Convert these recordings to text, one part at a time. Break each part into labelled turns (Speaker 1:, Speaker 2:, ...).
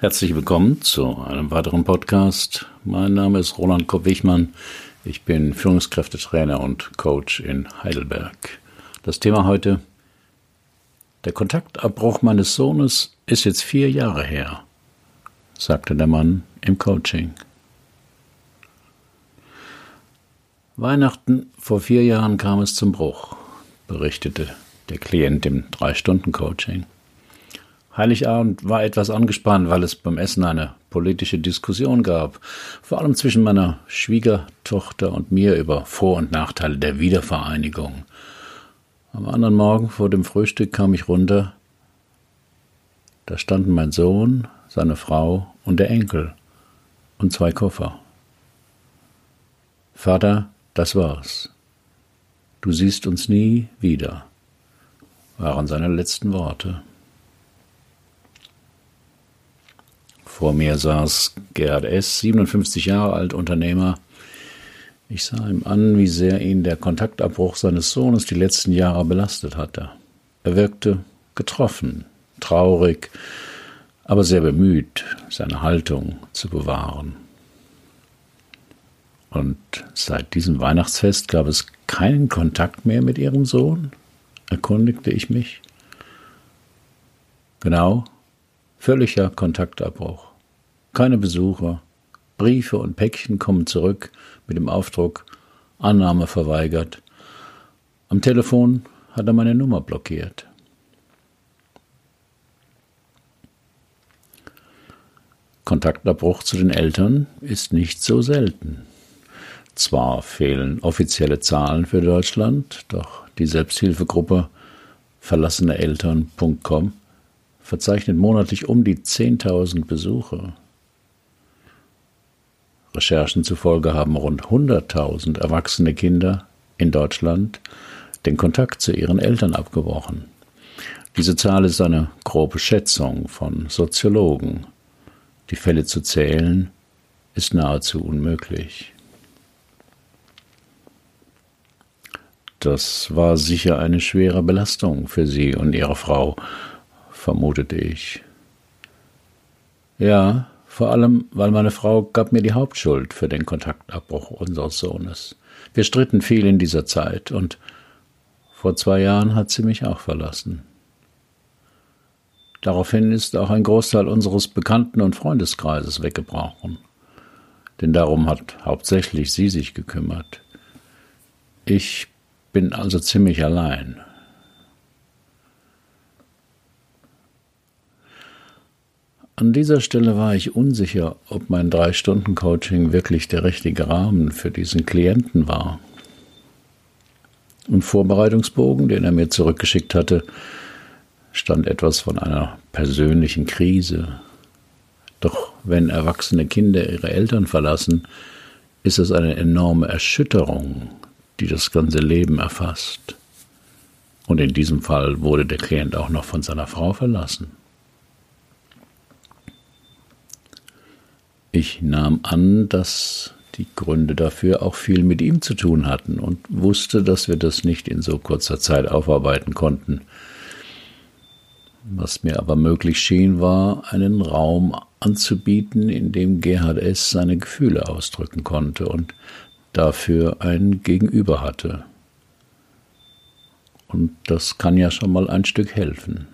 Speaker 1: Herzlich willkommen zu einem weiteren Podcast. Mein Name ist Roland Kopp-Wichmann. Ich bin Führungskräftetrainer und Coach in Heidelberg. Das Thema heute: Der Kontaktabbruch meines Sohnes ist jetzt vier Jahre her, sagte der Mann im Coaching. Weihnachten vor vier Jahren kam es zum Bruch, berichtete der Klient im Drei-Stunden-Coaching. Heiligabend war etwas angespannt, weil es beim Essen eine politische Diskussion gab, vor allem zwischen meiner Schwiegertochter und mir über Vor- und Nachteile der Wiedervereinigung. Am anderen Morgen vor dem Frühstück kam ich runter. Da standen mein Sohn, seine Frau und der Enkel und zwei Koffer. Vater, das war's. Du siehst uns nie wieder, waren seine letzten Worte. Vor mir saß Gerhard S., 57 Jahre alt, Unternehmer. Ich sah ihm an, wie sehr ihn der Kontaktabbruch seines Sohnes die letzten Jahre belastet hatte. Er wirkte getroffen, traurig, aber sehr bemüht, seine Haltung zu bewahren. Und seit diesem Weihnachtsfest gab es keinen Kontakt mehr mit ihrem Sohn? erkundigte ich mich. Genau, völliger Kontaktabbruch keine Besucher. Briefe und Päckchen kommen zurück mit dem Aufdruck Annahme verweigert. Am Telefon hat er meine Nummer blockiert. Kontaktabbruch zu den Eltern ist nicht so selten. Zwar fehlen offizielle Zahlen für Deutschland, doch die Selbsthilfegruppe verlasseneeltern.com verzeichnet monatlich um die 10.000 Besuche. Recherchen zufolge haben rund 100.000 erwachsene Kinder in Deutschland den Kontakt zu ihren Eltern abgebrochen. Diese Zahl ist eine grobe Schätzung von Soziologen. Die Fälle zu zählen ist nahezu unmöglich. Das war sicher eine schwere Belastung für Sie und Ihre Frau, vermutete ich. Ja, vor allem, weil meine Frau gab mir die Hauptschuld für den Kontaktabbruch unseres Sohnes. Wir stritten viel in dieser Zeit und vor zwei Jahren hat sie mich auch verlassen. Daraufhin ist auch ein Großteil unseres Bekannten- und Freundeskreises weggebrochen. Denn darum hat hauptsächlich sie sich gekümmert. Ich bin also ziemlich allein. An dieser Stelle war ich unsicher, ob mein Drei-Stunden-Coaching wirklich der richtige Rahmen für diesen Klienten war. Im Vorbereitungsbogen, den er mir zurückgeschickt hatte, stand etwas von einer persönlichen Krise. Doch wenn erwachsene Kinder ihre Eltern verlassen, ist es eine enorme Erschütterung, die das ganze Leben erfasst. Und in diesem Fall wurde der Klient auch noch von seiner Frau verlassen. Ich nahm an, dass die Gründe dafür auch viel mit ihm zu tun hatten und wusste, dass wir das nicht in so kurzer Zeit aufarbeiten konnten. Was mir aber möglich schien, war, einen Raum anzubieten, in dem Gerhard S. seine Gefühle ausdrücken konnte und dafür ein Gegenüber hatte. Und das kann ja schon mal ein Stück helfen.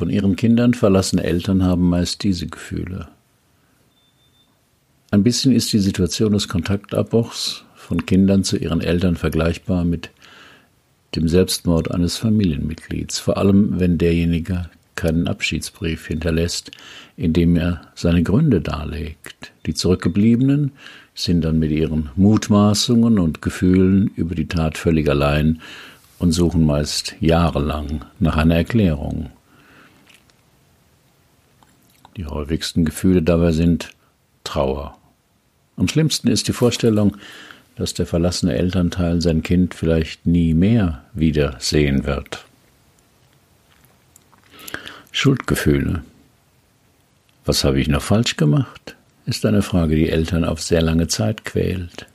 Speaker 1: Von ihren Kindern verlassene Eltern haben meist diese Gefühle. Ein bisschen ist die Situation des Kontaktabbruchs von Kindern zu ihren Eltern vergleichbar mit dem Selbstmord eines Familienmitglieds, vor allem wenn derjenige keinen Abschiedsbrief hinterlässt, in dem er seine Gründe darlegt. Die Zurückgebliebenen sind dann mit ihren Mutmaßungen und Gefühlen über die Tat völlig allein und suchen meist jahrelang nach einer Erklärung. Die häufigsten Gefühle dabei sind Trauer. Am schlimmsten ist die Vorstellung, dass der verlassene Elternteil sein Kind vielleicht nie mehr wiedersehen wird. Schuldgefühle. Was habe ich noch falsch gemacht? ist eine Frage, die Eltern auf sehr lange Zeit quält.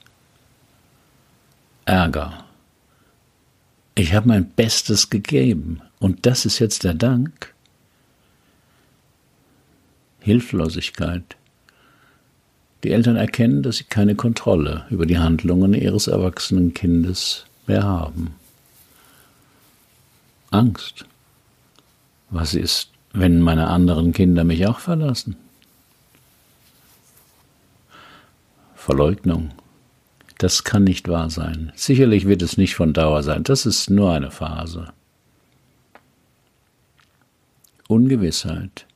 Speaker 1: Ärger. Ich habe mein Bestes gegeben Und das ist jetzt der Dank. Hilflosigkeit. Die Eltern erkennen, dass sie keine Kontrolle über die Handlungen ihres erwachsenen Kindes mehr haben. Angst. Was ist, wenn meine anderen Kinder mich auch verlassen? Verleugnung. Das kann nicht wahr sein. Sicherlich wird es nicht von Dauer sein. Das ist nur eine Phase. Ungewissheit.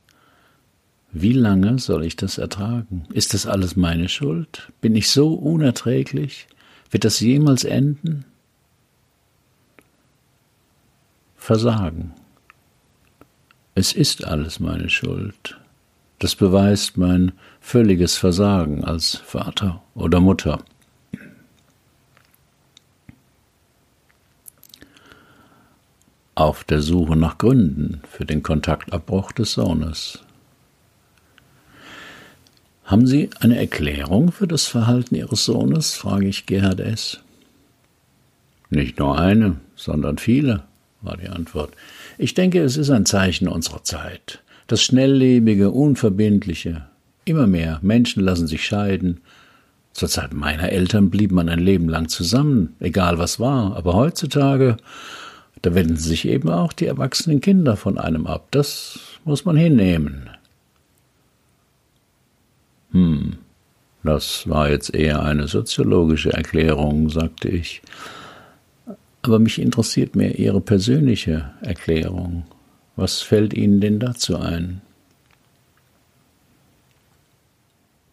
Speaker 1: Wie lange soll ich das ertragen? Ist das alles meine Schuld? Bin ich so unerträglich? Wird das jemals enden? Versagen. Es ist alles meine Schuld. Das beweist mein völliges Versagen als Vater oder Mutter. Auf der Suche nach Gründen für den Kontaktabbruch des Sohnes. Haben Sie eine Erklärung für das Verhalten Ihres Sohnes? frage ich Gerhard S. Nicht nur eine, sondern viele, war die Antwort. Ich denke, es ist ein Zeichen unserer Zeit. Das schnelllebige, unverbindliche. Immer mehr Menschen lassen sich scheiden. Zur Zeit meiner Eltern blieb man ein Leben lang zusammen, egal was war. Aber heutzutage, da wenden sich eben auch die erwachsenen Kinder von einem ab. Das muss man hinnehmen. Hm, das war jetzt eher eine soziologische Erklärung, sagte ich. Aber mich interessiert mehr Ihre persönliche Erklärung. Was fällt Ihnen denn dazu ein?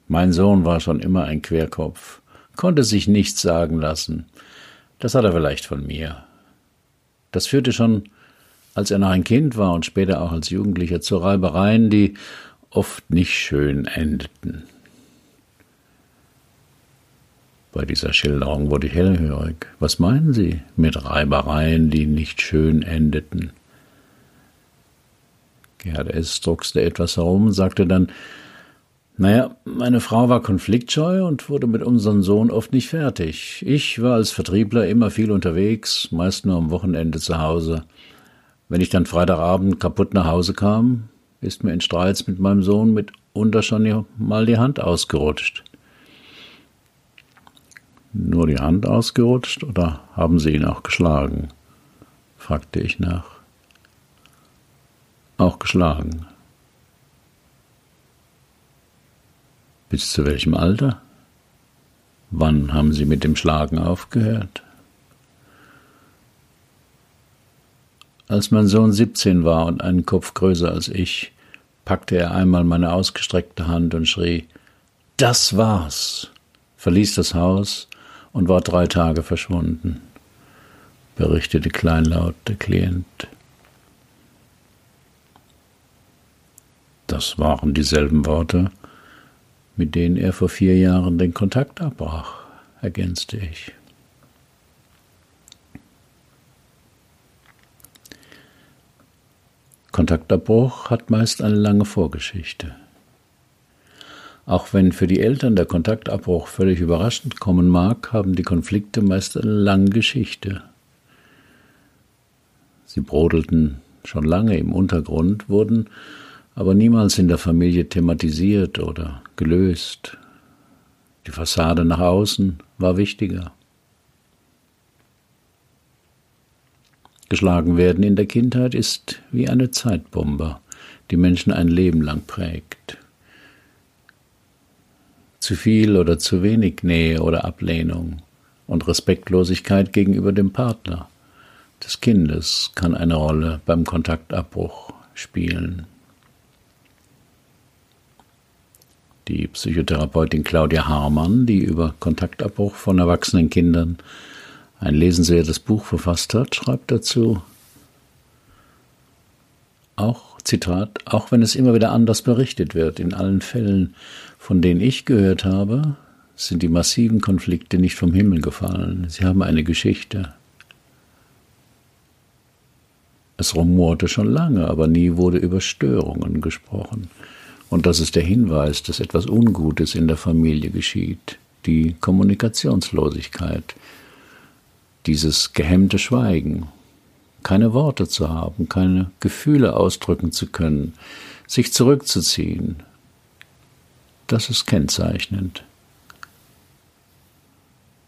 Speaker 1: Mein Sohn war schon immer ein Querkopf, konnte sich nichts sagen lassen. Das hat er vielleicht von mir. Das führte schon, als er noch ein Kind war und später auch als Jugendlicher, zu Reibereien, die oft nicht schön endeten. Bei dieser Schilderung wurde ich hellhörig. Was meinen Sie mit Reibereien, die nicht schön endeten? Gerhard S. druckste etwas herum und sagte dann, naja, meine Frau war konfliktscheu und wurde mit unserem Sohn oft nicht fertig. Ich war als Vertriebler immer viel unterwegs, meist nur am Wochenende zu Hause. Wenn ich dann Freitagabend kaputt nach Hause kam, ist mir in Streits mit meinem Sohn mitunter schon mal die Hand ausgerutscht. Nur die Hand ausgerutscht oder haben Sie ihn auch geschlagen? fragte ich nach auch geschlagen. Bis zu welchem Alter? Wann haben Sie mit dem Schlagen aufgehört? Als mein Sohn 17 war und einen Kopf größer als ich, packte er einmal meine ausgestreckte Hand und schrie Das war's, verließ das Haus und war drei Tage verschwunden, berichtete kleinlaut der Klient. Das waren dieselben Worte, mit denen er vor vier Jahren den Kontakt abbrach, ergänzte ich. Kontaktabbruch hat meist eine lange Vorgeschichte. Auch wenn für die Eltern der Kontaktabbruch völlig überraschend kommen mag, haben die Konflikte meist eine lange Geschichte. Sie brodelten schon lange im Untergrund, wurden aber niemals in der Familie thematisiert oder gelöst. Die Fassade nach außen war wichtiger. Geschlagen werden in der Kindheit ist wie eine Zeitbombe, die Menschen ein Leben lang prägt. Zu viel oder zu wenig Nähe oder Ablehnung und Respektlosigkeit gegenüber dem Partner des Kindes kann eine Rolle beim Kontaktabbruch spielen. Die Psychotherapeutin Claudia Harmann, die über Kontaktabbruch von erwachsenen Kindern ein lesenswertes Buch verfasst hat, schreibt dazu, auch, Zitat, auch wenn es immer wieder anders berichtet wird, in allen Fällen, von denen ich gehört habe, sind die massiven Konflikte nicht vom Himmel gefallen. Sie haben eine Geschichte. Es rumorte schon lange, aber nie wurde über Störungen gesprochen. Und das ist der Hinweis, dass etwas Ungutes in der Familie geschieht, die Kommunikationslosigkeit, dieses gehemmte Schweigen, keine Worte zu haben, keine Gefühle ausdrücken zu können, sich zurückzuziehen. Das ist kennzeichnend.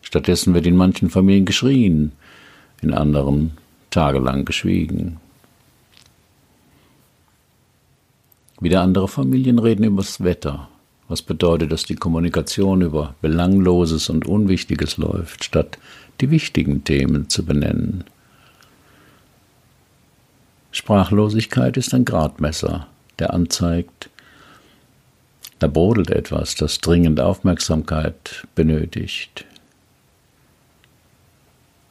Speaker 1: Stattdessen wird in manchen Familien geschrien, in anderen tagelang geschwiegen. Wieder andere Familien reden über das Wetter, was bedeutet, dass die Kommunikation über Belangloses und Unwichtiges läuft, statt die wichtigen Themen zu benennen. Sprachlosigkeit ist ein Gradmesser, der anzeigt, da brodelt etwas, das dringend Aufmerksamkeit benötigt.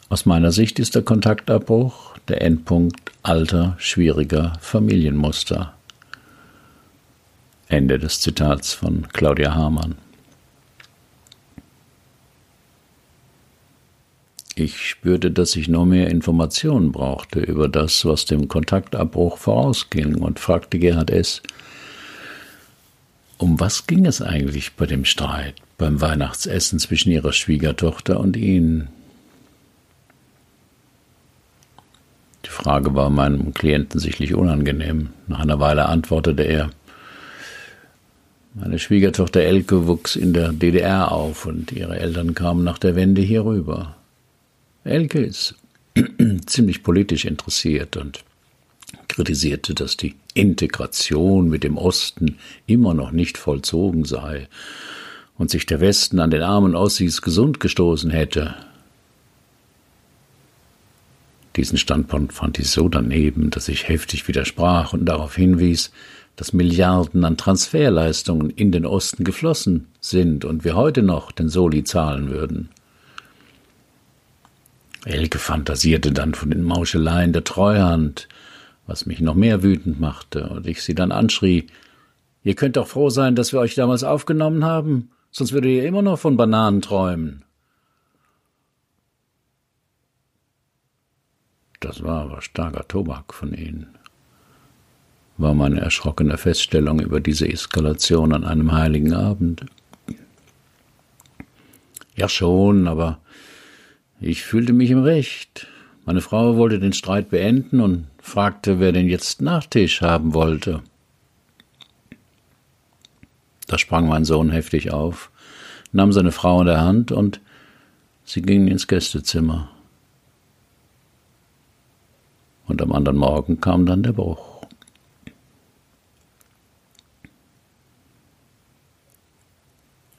Speaker 1: Aus meiner Sicht ist der Kontaktabbruch der Endpunkt alter, schwieriger Familienmuster. Ende des Zitats von Claudia Hamann. Ich spürte, dass ich noch mehr Informationen brauchte über das, was dem Kontaktabbruch vorausging und fragte Gerhard S., um was ging es eigentlich bei dem Streit beim Weihnachtsessen zwischen ihrer Schwiegertochter und Ihnen? Die Frage war meinem Klienten sichtlich unangenehm. Nach einer Weile antwortete er, meine Schwiegertochter Elke wuchs in der DDR auf und ihre Eltern kamen nach der Wende hier rüber. Elke ist ziemlich politisch interessiert und kritisierte, dass die Integration mit dem Osten immer noch nicht vollzogen sei und sich der Westen an den armen Ossis gesund gestoßen hätte. Diesen Standpunkt fand ich so daneben, dass ich heftig widersprach und darauf hinwies, dass Milliarden an Transferleistungen in den Osten geflossen sind und wir heute noch den Soli zahlen würden. Elke fantasierte dann von den Mauscheleien der Treuhand, was mich noch mehr wütend machte, und ich sie dann anschrie, Ihr könnt doch froh sein, dass wir euch damals aufgenommen haben, sonst würdet ihr immer noch von Bananen träumen. Das war aber starker Tobak von ihnen war meine erschrockene Feststellung über diese Eskalation an einem heiligen Abend. Ja schon, aber ich fühlte mich im Recht. Meine Frau wollte den Streit beenden und fragte, wer denn jetzt Nachtisch haben wollte. Da sprang mein Sohn heftig auf, nahm seine Frau in der Hand und sie gingen ins Gästezimmer. Und am anderen Morgen kam dann der Bruch.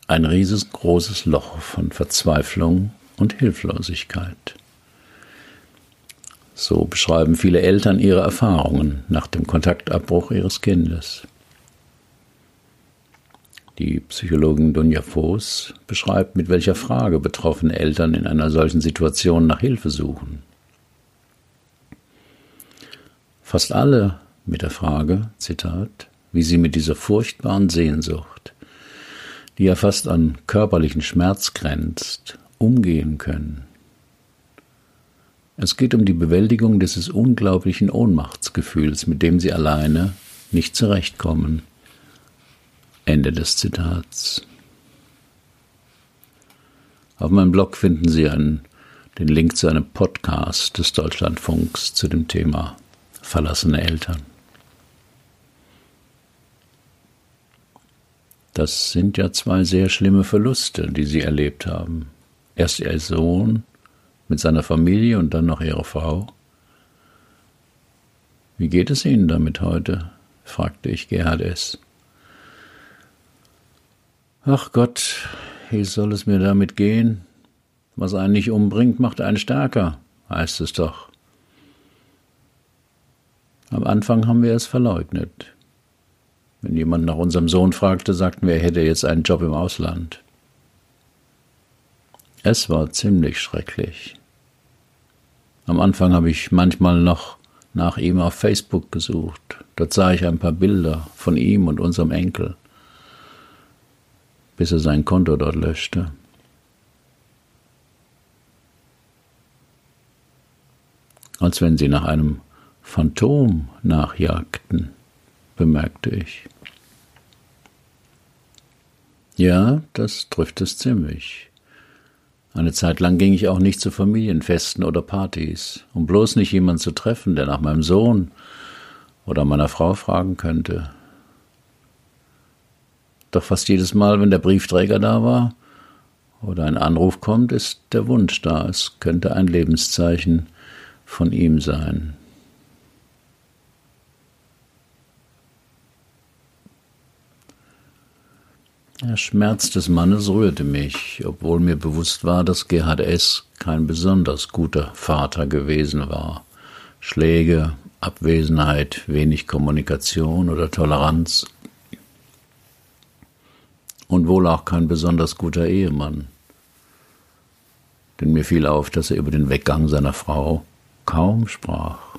Speaker 1: ein riesengroßes Loch von Verzweiflung und Hilflosigkeit. So beschreiben viele Eltern ihre Erfahrungen nach dem Kontaktabbruch ihres Kindes. Die Psychologin Dunja Voß beschreibt, mit welcher Frage betroffene Eltern in einer solchen Situation nach Hilfe suchen. Fast alle mit der Frage, Zitat, wie sie mit dieser furchtbaren Sehnsucht die ja fast an körperlichen Schmerz grenzt, umgehen können. Es geht um die Bewältigung dieses unglaublichen Ohnmachtsgefühls, mit dem sie alleine nicht zurechtkommen. Ende des Zitats. Auf meinem Blog finden Sie einen, den Link zu einem Podcast des Deutschlandfunks zu dem Thema verlassene Eltern. Das sind ja zwei sehr schlimme Verluste, die Sie erlebt haben. Erst Ihr Sohn mit seiner Familie und dann noch Ihre Frau. Wie geht es Ihnen damit heute? fragte ich Gerhard S. Ach Gott, wie soll es mir damit gehen? Was einen nicht umbringt, macht einen stärker, heißt es doch. Am Anfang haben wir es verleugnet. Wenn jemand nach unserem Sohn fragte, sagten wir, er hätte jetzt einen Job im Ausland. Es war ziemlich schrecklich. Am Anfang habe ich manchmal noch nach ihm auf Facebook gesucht. Dort sah ich ein paar Bilder von ihm und unserem Enkel, bis er sein Konto dort löschte. Als wenn sie nach einem Phantom nachjagten bemerkte ich. Ja, das trifft es ziemlich. Eine Zeit lang ging ich auch nicht zu Familienfesten oder Partys, um bloß nicht jemanden zu treffen, der nach meinem Sohn oder meiner Frau fragen könnte. Doch fast jedes Mal, wenn der Briefträger da war oder ein Anruf kommt, ist der Wunsch da, es könnte ein Lebenszeichen von ihm sein. Der Schmerz des Mannes rührte mich, obwohl mir bewusst war, dass Gerhard S. kein besonders guter Vater gewesen war. Schläge, Abwesenheit, wenig Kommunikation oder Toleranz und wohl auch kein besonders guter Ehemann. Denn mir fiel auf, dass er über den Weggang seiner Frau kaum sprach.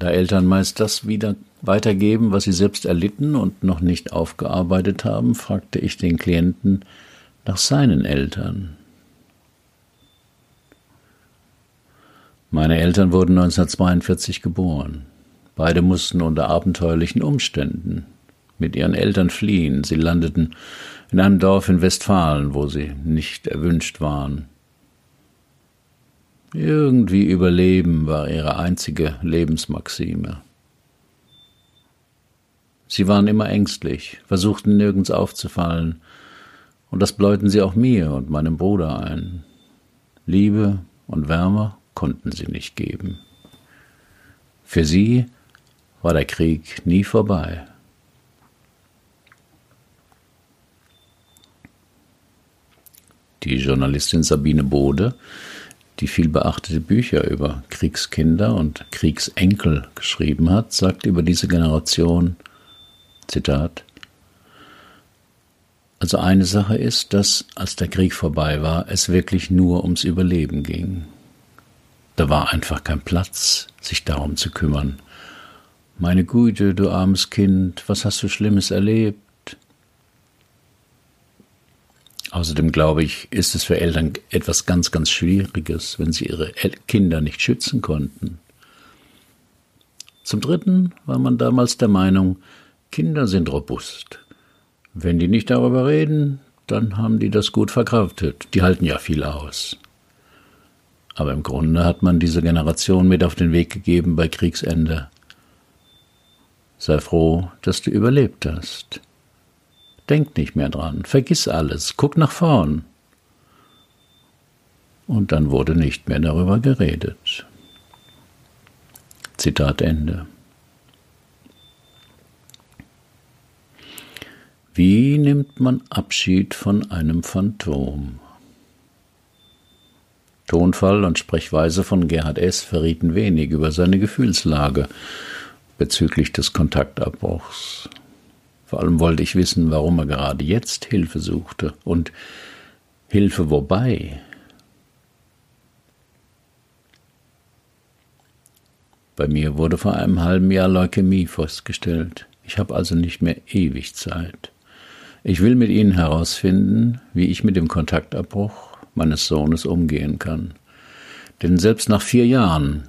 Speaker 1: Da Eltern meist das wieder weitergeben, was sie selbst erlitten und noch nicht aufgearbeitet haben, fragte ich den Klienten nach seinen Eltern. Meine Eltern wurden 1942 geboren. Beide mussten unter abenteuerlichen Umständen mit ihren Eltern fliehen. Sie landeten in einem Dorf in Westfalen, wo sie nicht erwünscht waren. Irgendwie überleben war ihre einzige Lebensmaxime. Sie waren immer ängstlich, versuchten nirgends aufzufallen, und das bläuten sie auch mir und meinem Bruder ein. Liebe und Wärme konnten sie nicht geben. Für sie war der Krieg nie vorbei. Die Journalistin Sabine Bode die viel beachtete Bücher über Kriegskinder und Kriegsenkel geschrieben hat, sagt über diese Generation, Zitat, also eine Sache ist, dass, als der Krieg vorbei war, es wirklich nur ums Überleben ging. Da war einfach kein Platz, sich darum zu kümmern. Meine Güte, du armes Kind, was hast du Schlimmes erlebt? Außerdem glaube ich, ist es für Eltern etwas ganz, ganz Schwieriges, wenn sie ihre Kinder nicht schützen konnten. Zum Dritten war man damals der Meinung, Kinder sind robust. Wenn die nicht darüber reden, dann haben die das gut verkraftet. Die halten ja viel aus. Aber im Grunde hat man diese Generation mit auf den Weg gegeben bei Kriegsende. Sei froh, dass du überlebt hast. Denk nicht mehr dran, vergiss alles, guck nach vorn. Und dann wurde nicht mehr darüber geredet. Zitat Ende. Wie nimmt man Abschied von einem Phantom? Tonfall und Sprechweise von Gerhard S. verrieten wenig über seine Gefühlslage bezüglich des Kontaktabbruchs. Vor allem wollte ich wissen, warum er gerade jetzt Hilfe suchte und Hilfe wobei. Bei mir wurde vor einem halben Jahr Leukämie festgestellt. Ich habe also nicht mehr ewig Zeit. Ich will mit Ihnen herausfinden, wie ich mit dem Kontaktabbruch meines Sohnes umgehen kann. Denn selbst nach vier Jahren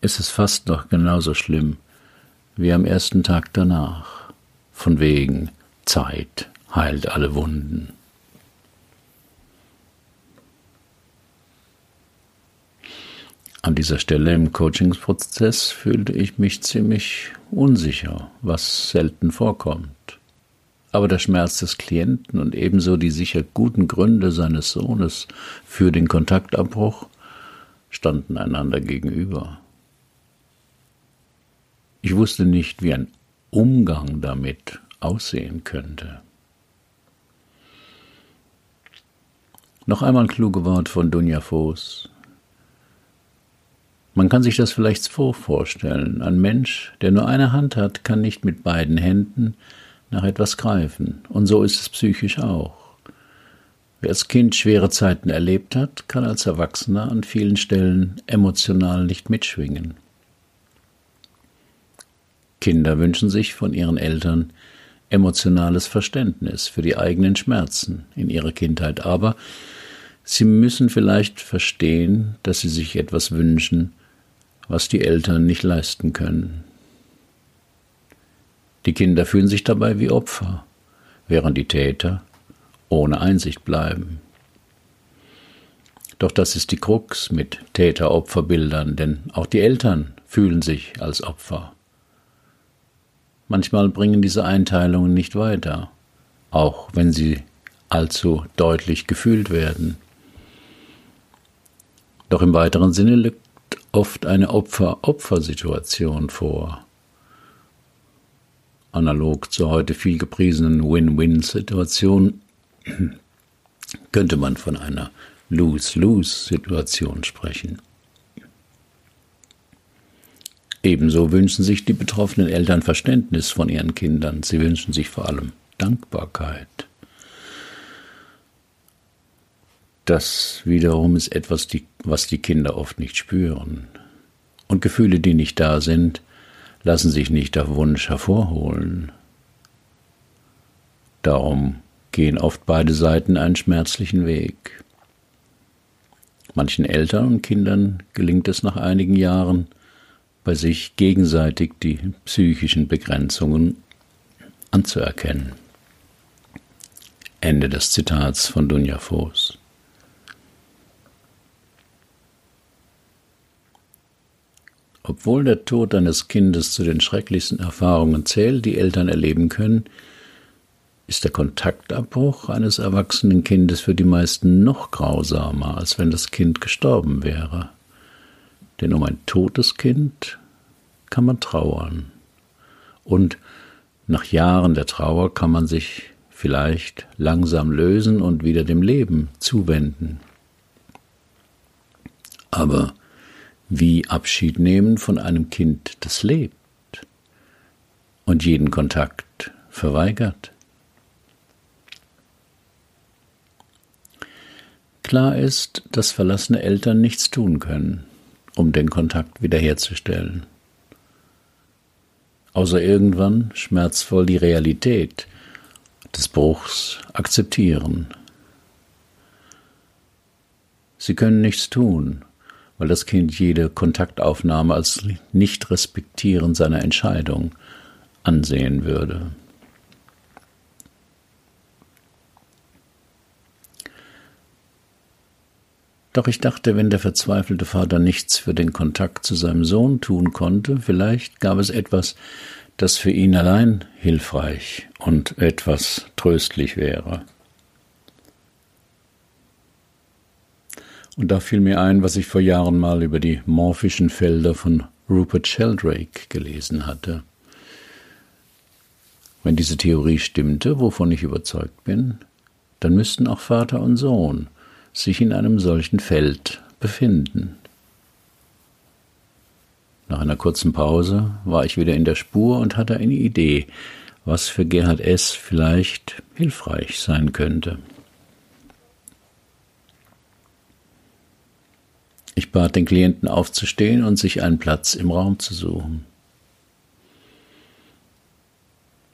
Speaker 1: ist es fast noch genauso schlimm wie am ersten Tag danach von wegen Zeit heilt alle Wunden. An dieser Stelle im Coachingsprozess fühlte ich mich ziemlich unsicher, was selten vorkommt. Aber der Schmerz des Klienten und ebenso die sicher guten Gründe seines Sohnes für den Kontaktabbruch standen einander gegenüber. Ich wusste nicht, wie ein Umgang damit aussehen könnte. Noch einmal ein kluge Wort von Dunja Voß. Man kann sich das vielleicht so vorstellen. Ein Mensch, der nur eine Hand hat, kann nicht mit beiden Händen nach etwas greifen. Und so ist es psychisch auch. Wer als Kind schwere Zeiten erlebt hat, kann als Erwachsener an vielen Stellen emotional nicht mitschwingen. Kinder wünschen sich von ihren Eltern emotionales Verständnis für die eigenen Schmerzen in ihrer Kindheit, aber sie müssen vielleicht verstehen, dass sie sich etwas wünschen, was die Eltern nicht leisten können. Die Kinder fühlen sich dabei wie Opfer, während die Täter ohne Einsicht bleiben. Doch das ist die Krux mit Täter-Opfer-Bildern, denn auch die Eltern fühlen sich als Opfer. Manchmal bringen diese Einteilungen nicht weiter, auch wenn sie allzu deutlich gefühlt werden. Doch im weiteren Sinne liegt oft eine Opfer-Opfer-Situation vor. Analog zur heute viel gepriesenen Win-Win-Situation könnte man von einer Lose-Lose-Situation sprechen. Ebenso wünschen sich die betroffenen Eltern Verständnis von ihren Kindern. Sie wünschen sich vor allem Dankbarkeit. Das wiederum ist etwas, was die Kinder oft nicht spüren. Und Gefühle, die nicht da sind, lassen sich nicht auf Wunsch hervorholen. Darum gehen oft beide Seiten einen schmerzlichen Weg. Manchen Eltern und Kindern gelingt es nach einigen Jahren, bei sich gegenseitig die psychischen Begrenzungen anzuerkennen. Ende des Zitats von Dunja Voß. Obwohl der Tod eines Kindes zu den schrecklichsten Erfahrungen zählt, die Eltern erleben können, ist der Kontaktabbruch eines erwachsenen Kindes für die meisten noch grausamer, als wenn das Kind gestorben wäre. Denn um ein totes Kind kann man trauern. Und nach Jahren der Trauer kann man sich vielleicht langsam lösen und wieder dem Leben zuwenden. Aber wie Abschied nehmen von einem Kind, das lebt und jeden Kontakt verweigert? Klar ist, dass verlassene Eltern nichts tun können um den Kontakt wiederherzustellen. Außer irgendwann schmerzvoll die Realität des Bruchs akzeptieren. Sie können nichts tun, weil das Kind jede Kontaktaufnahme als nicht respektieren seiner Entscheidung ansehen würde. Doch ich dachte, wenn der verzweifelte Vater nichts für den Kontakt zu seinem Sohn tun konnte, vielleicht gab es etwas, das für ihn allein hilfreich und etwas tröstlich wäre. Und da fiel mir ein, was ich vor Jahren mal über die morphischen Felder von Rupert Sheldrake gelesen hatte. Wenn diese Theorie stimmte, wovon ich überzeugt bin, dann müssten auch Vater und Sohn sich in einem solchen Feld befinden. Nach einer kurzen Pause war ich wieder in der Spur und hatte eine Idee, was für Gerhard S. vielleicht hilfreich sein könnte. Ich bat den Klienten aufzustehen und sich einen Platz im Raum zu suchen.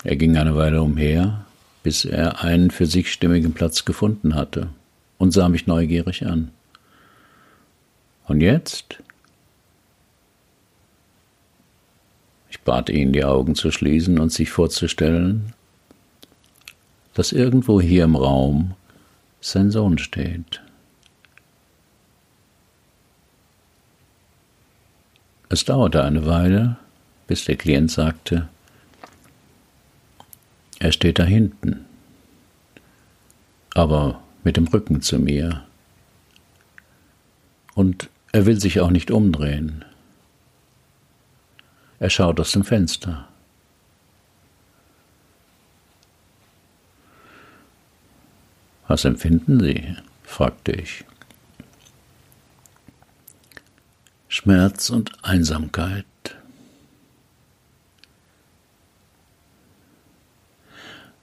Speaker 1: Er ging eine Weile umher, bis er einen für sich stimmigen Platz gefunden hatte und sah mich neugierig an. Und jetzt? Ich bat ihn, die Augen zu schließen und sich vorzustellen, dass irgendwo hier im Raum sein Sohn steht. Es dauerte eine Weile, bis der Klient sagte, er steht da hinten. Aber mit dem Rücken zu mir. Und er will sich auch nicht umdrehen. Er schaut aus dem Fenster. Was empfinden Sie? fragte ich. Schmerz und Einsamkeit.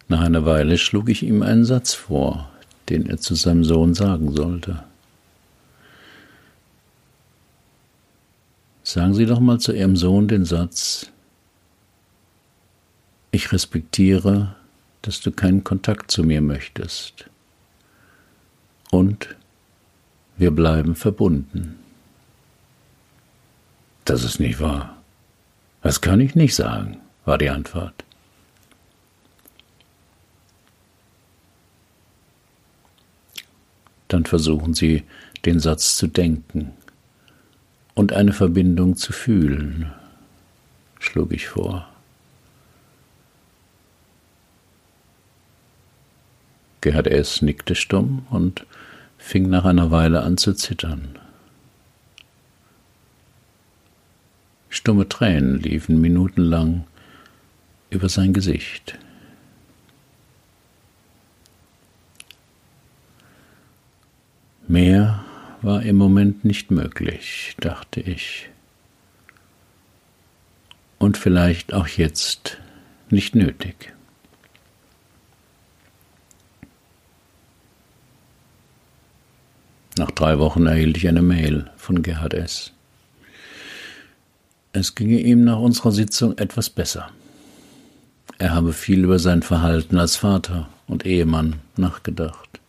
Speaker 1: Nach einer Weile schlug ich ihm einen Satz vor, den er zu seinem Sohn sagen sollte. Sagen Sie doch mal zu Ihrem Sohn den Satz, ich respektiere, dass du keinen Kontakt zu mir möchtest. Und wir bleiben verbunden. Das ist nicht wahr. Das kann ich nicht sagen, war die Antwort. Dann versuchen Sie, den Satz zu denken und eine Verbindung zu fühlen, schlug ich vor. Gerhard S. nickte stumm und fing nach einer Weile an zu zittern. Stumme Tränen liefen minutenlang über sein Gesicht. Mehr war im Moment nicht möglich, dachte ich. Und vielleicht auch jetzt nicht nötig. Nach drei Wochen erhielt ich eine Mail von Gerhard S. Es ginge ihm nach unserer Sitzung etwas besser. Er habe viel über sein Verhalten als Vater und Ehemann nachgedacht.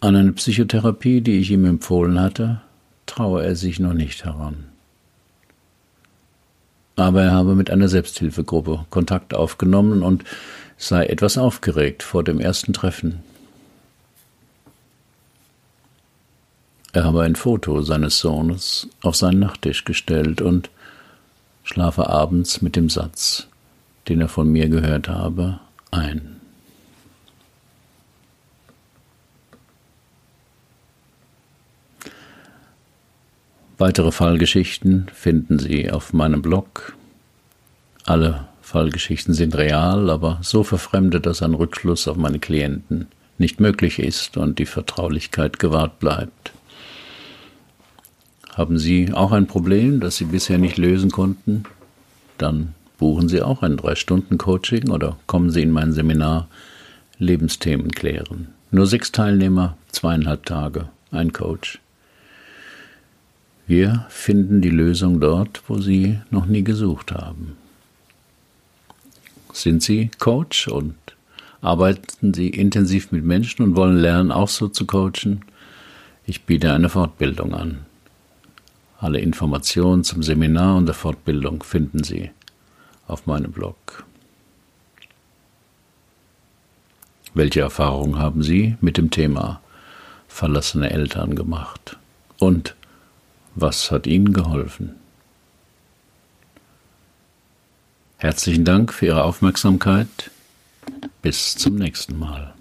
Speaker 1: An eine Psychotherapie, die ich ihm empfohlen hatte, traue er sich noch nicht heran. Aber er habe mit einer Selbsthilfegruppe Kontakt aufgenommen und sei etwas aufgeregt vor dem ersten Treffen. Er habe ein Foto seines Sohnes auf seinen Nachttisch gestellt und schlafe abends mit dem Satz, den er von mir gehört habe, ein. Weitere Fallgeschichten finden Sie auf meinem Blog. Alle Fallgeschichten sind real, aber so verfremdet, dass ein Rückschluss auf meine Klienten nicht möglich ist und die Vertraulichkeit gewahrt bleibt. Haben Sie auch ein Problem, das Sie bisher nicht lösen konnten? Dann buchen Sie auch ein Drei-Stunden-Coaching oder kommen Sie in mein Seminar Lebensthemen klären. Nur sechs Teilnehmer, zweieinhalb Tage, ein Coach. Wir finden die Lösung dort, wo Sie noch nie gesucht haben. Sind Sie Coach und arbeiten Sie intensiv mit Menschen und wollen lernen, auch so zu coachen? Ich biete eine Fortbildung an. Alle Informationen zum Seminar und der Fortbildung finden Sie auf meinem Blog. Welche Erfahrungen haben Sie mit dem Thema verlassene Eltern gemacht? Und was hat Ihnen geholfen? Herzlichen Dank für Ihre Aufmerksamkeit. Bis zum nächsten Mal.